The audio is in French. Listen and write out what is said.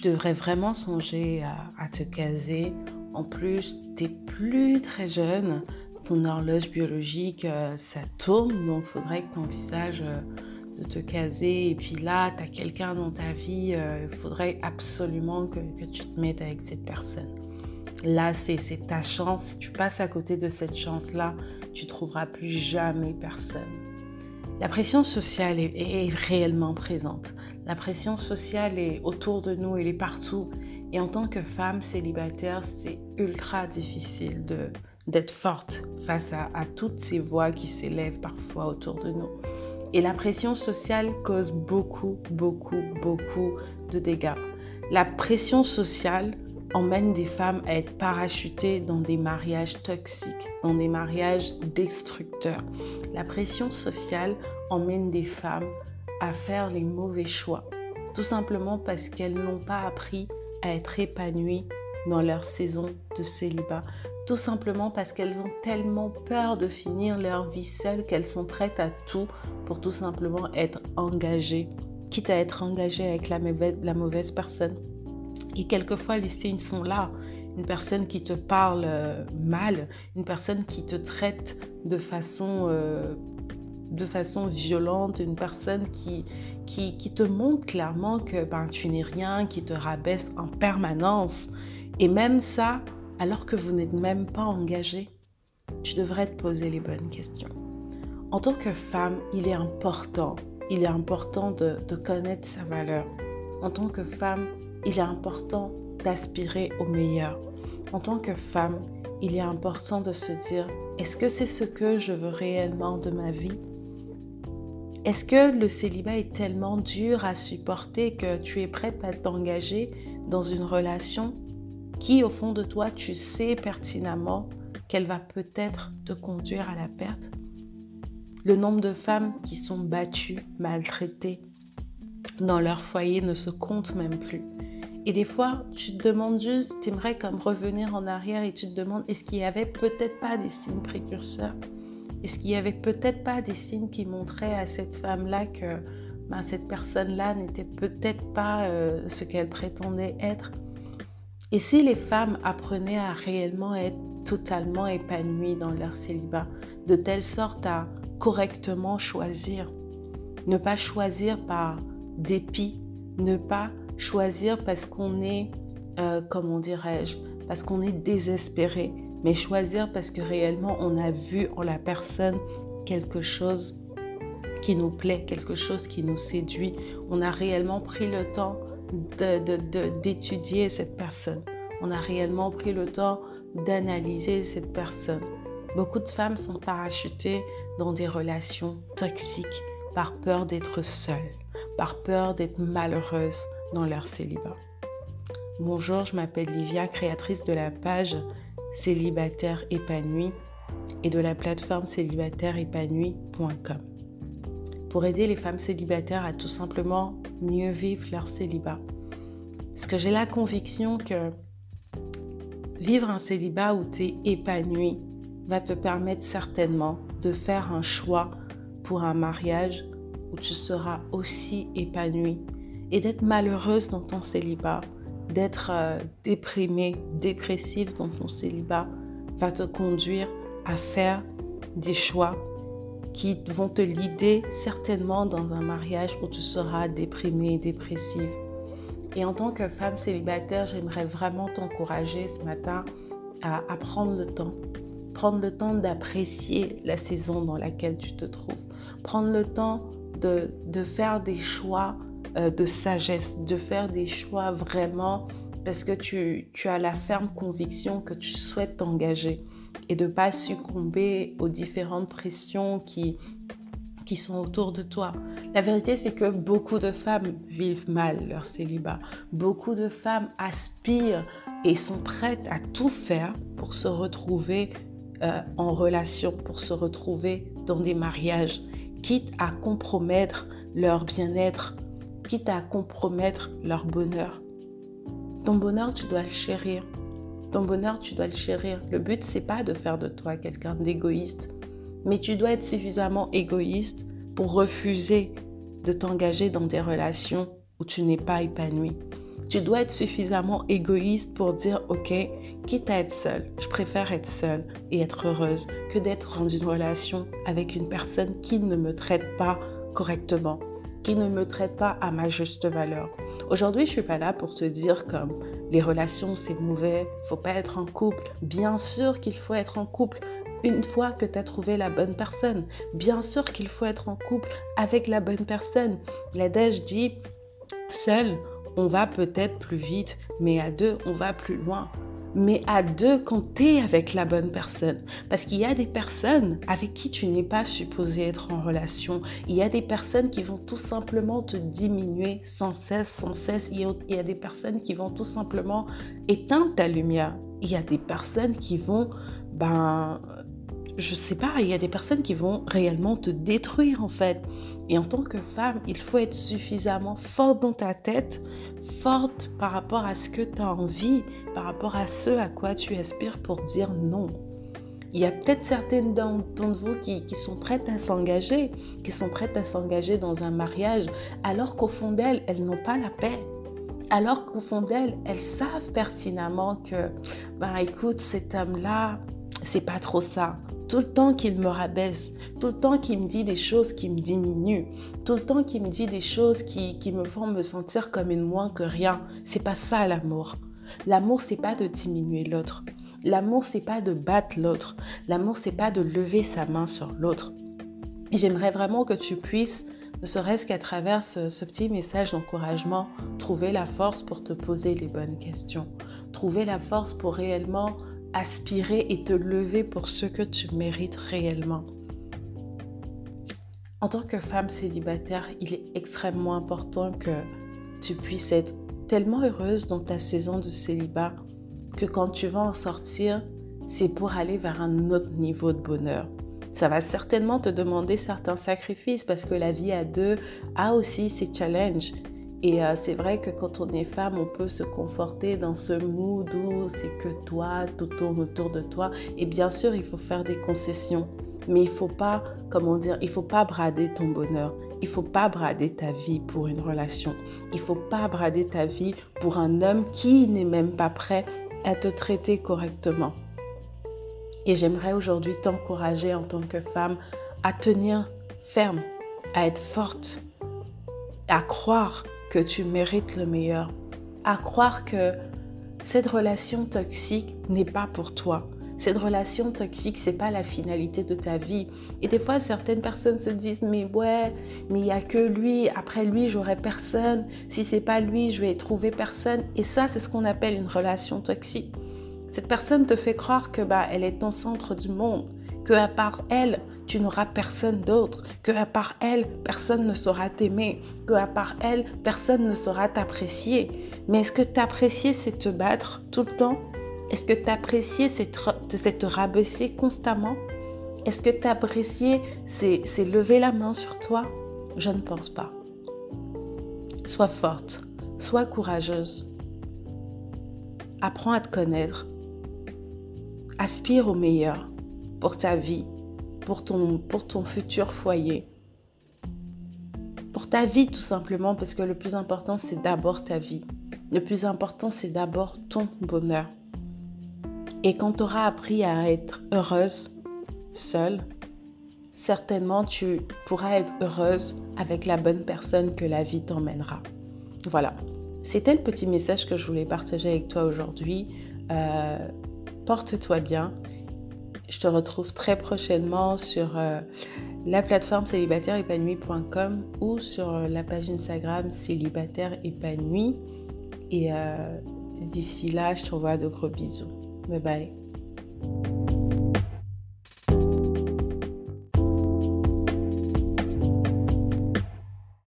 tu devrais vraiment songer à, te caser. En plus, tu n'es plus très jeune, ton horloge biologique, euh, ça tourne, donc faudrait que tu envisages euh, de te caser. Et puis là, tu as quelqu'un dans ta vie, il faudrait absolument que, que tu te mettes avec cette personne. Là, c'est ta chance. Si tu passes à côté de cette chance-là, tu trouveras plus jamais personne. La pression sociale est, réellement présente. La pression sociale est autour de nous, elle est partout. Et en tant que femme célibataire, c'est ultra difficile d'être forte face à, à toutes ces voix qui s'élèvent parfois autour de nous. Et la pression sociale cause beaucoup, beaucoup, beaucoup de dégâts. La pression sociale emmène des femmes à être parachutées dans des mariages toxiques, dans des mariages destructeurs. La pression sociale emmène des femmes à faire les mauvais choix, tout simplement parce qu'elles n'ont pas appris à être épanouies dans leur saison de célibat, tout simplement parce qu'elles ont tellement peur de finir leur vie seules qu'elles sont prêtes à tout pour tout simplement être engagées, quitte à être engagées avec la la mauvaise personne. Et quelquefois, les signes sont là. Une personne qui te parle euh, mal, une personne qui te traite de façon, euh, de façon violente, une personne qui, qui, te montre clairement que ben, tu n'es rien, qui te rabaisse en permanence. Et même ça, alors que vous n'êtes même pas engagé, tu devrais te poser les bonnes questions. En tant que femme, il est important, il est important de connaître sa valeur. En tant que femme, il est important d'aspirer au meilleur. En tant que femme, il est important de se dire, est-ce que c'est ce que je veux réellement de ma vie? Est-ce que le célibat est tellement dur à supporter que tu es prête à t'engager dans une relation qui, au fond de toi, tu sais pertinemment qu'elle va peut-être te conduire à la perte? Le nombre de femmes qui sont battues, maltraitées dans leur foyer ne se compte même plus. Et des fois, tu te demandes juste, tu aimerais comme revenir en arrière et tu te demandes, est-ce qu'il n'y avait peut-être pas des signes précurseurs Est-ce qu'il n'y avait peut-être pas des signes qui montraient à cette femme-là que ben, cette personne-là n'était peut-être pas euh, ce qu'elle prétendait être? Et si les femmes apprenaient à réellement être totalement épanouies dans leur célibat, de telle sorte à correctement choisir, ne pas choisir par dépit, ne pas choisir parce qu'on est, euh, comment dirais-je, parce qu'on est désespéré, mais choisir parce que réellement on a vu en la personne quelque chose qui nous plaît, quelque chose qui nous séduit. On a réellement pris le temps d'étudier cette personne. On a réellement pris le temps d'analyser cette personne. Beaucoup de femmes sont parachutées dans des relations toxiques par peur d'être seules, par peur d'être malheureuses, dans leur célibat. Bonjour, je m'appelle Livia, créatrice de la page Célibataire épanoui et de la plateforme célibataireépanoui.com pour aider les femmes célibataires à tout simplement mieux vivre leur célibat. Parce que j'ai la conviction que vivre un célibat où tu es épanoui va te permettre certainement de faire un choix pour un mariage où tu seras aussi épanoui et d'être malheureuse dans ton célibat, d'être euh, déprimée, dépressive dans ton célibat, va te conduire à faire des choix qui vont te lider certainement dans un mariage où tu seras déprimée, dépressive. Et en tant que femme célibataire, j'aimerais vraiment t'encourager ce matin à, à prendre le temps. Prendre le temps d'apprécier la saison dans laquelle tu te trouves. Prendre le temps de, de faire des choix euh, de sagesse, de faire des choix vraiment parce que tu, as la ferme conviction que tu souhaites t'engager et de ne pas succomber aux différentes pressions qui, qui sont autour de toi. La vérité, c'est que beaucoup de femmes vivent mal leur célibat. Beaucoup de femmes aspirent et sont prêtes à tout faire pour se retrouver euh, en relation, pour se retrouver dans des mariages, quitte à compromettre leur bien-être quitte à compromettre leur bonheur. Ton bonheur, tu dois le chérir. Ton bonheur, tu dois le chérir. Le but, c'est pas de faire de toi quelqu'un d'égoïste, mais tu dois être suffisamment égoïste pour refuser de t'engager dans des relations où tu n'es pas épanoui. Tu dois être suffisamment égoïste pour dire, OK, quitte à être seule, je préfère être seule et être heureuse que d'être dans une relation avec une personne qui ne me traite pas correctement, qui ne me traite pas à ma juste valeur. Aujourd'hui, je suis pas là pour te dire comme les relations c'est mauvais, faut pas être en couple. Bien sûr qu'il faut être en couple une fois que tu as trouvé la bonne personne. Bien sûr qu'il faut être en couple avec la bonne personne. L'adage dit seul, on va peut-être plus vite, mais à deux, on va plus loin. Mais à deux, compter avec la bonne personne. Parce qu'il y a des personnes avec qui tu n'es pas supposé être en relation. Il y a des personnes qui vont tout simplement te diminuer sans cesse, sans cesse. Il y a des personnes qui vont tout simplement éteindre ta lumière. Il y a des personnes qui vont ben, je sais pas, il y a des personnes qui vont réellement te détruire en fait. Et en tant que femme, il faut être suffisamment forte dans ta tête, forte par rapport à ce que tu as envie, par rapport à ce à quoi tu aspires pour dire non. Il y a peut-être certaines d'entre vous qui, qui, sont prêtes à s'engager, qui sont prêtes à s'engager dans un mariage, alors qu'au fond d'elles, elles, n'ont pas la paix. Alors qu'au fond d'elles, elles savent pertinemment que, ben écoute, cet homme-là, c'est pas trop ça tout le temps qu'il me rabaisse, tout le temps qu'il me dit des choses qui me diminuent, tout le temps qu'il me dit des choses qui, me font me sentir comme une moins que rien. C'est pas ça l'amour. L'amour, c'est pas de diminuer l'autre. L'amour, c'est pas de battre l'autre. L'amour, c'est pas de lever sa main sur l'autre. J'aimerais vraiment que tu puisses, ne serait-ce qu'à travers ce petit message d'encouragement, trouver la force pour te poser les bonnes questions. Trouver la force pour réellement aspirer et te lever pour ce que tu mérites réellement. En tant que femme célibataire, il est extrêmement important que tu puisses être tellement heureuse dans ta saison de célibat que quand tu vas en sortir, c'est pour aller vers un autre niveau de bonheur. Ça va certainement te demander certains sacrifices parce que la vie à deux a aussi ses challenges. Et euh, c'est vrai que quand on est femme, on peut se conforter dans ce mood où c'est que toi, tout tourne autour de toi. Et bien sûr, il faut faire des concessions. Mais il faut pas, comment dire, il faut pas brader ton bonheur. Il faut pas brader ta vie pour une relation. Il faut pas brader ta vie pour un homme qui n'est même pas prêt à te traiter correctement. Et j'aimerais aujourd'hui t'encourager en tant que femme à tenir ferme, à être forte, à croire que tu mérites le meilleur, à croire que cette relation toxique n'est pas pour toi. Cette relation toxique, c'est pas la finalité de ta vie. Et des fois, certaines personnes se disent mais ouais, mais il y a que lui. Après lui, j'aurai personne. Si c'est pas lui, je vais trouver personne. Et ça, c'est ce qu'on appelle une relation toxique. Cette personne te fait croire que bah elle est ton centre du monde, que à part elle, tu n'auras personne d'autre, que à part elle, personne ne saura t'aimer, que à part elle, personne ne saura t'apprécier. Mais est-ce que t'apprécier, c'est te battre tout le temps? Est-ce que t'apprécier, c'est te, rabaisser constamment? Est-ce que t'apprécier, c'est lever la main sur toi? Je ne pense pas. Sois forte, sois courageuse. Apprends à te connaître. Aspire au meilleur pour ta vie, pour ton, pour ton futur foyer. Pour ta vie tout simplement, parce que le plus important, c'est d'abord ta vie. Le plus important, c'est d'abord ton bonheur. Et quand tu auras appris à être heureuse, seule, certainement tu pourras être heureuse avec la bonne personne que la vie t'emmènera. Voilà, c'était le petit message que je voulais partager avec toi aujourd'hui. Euh, porte-toi bien je te retrouve très prochainement sur euh, la plateforme célibataireépanoui.com ou sur euh, la page Instagram célibataire épanoui. Et euh, d'ici là, je te revois de gros bisous. Bye bye.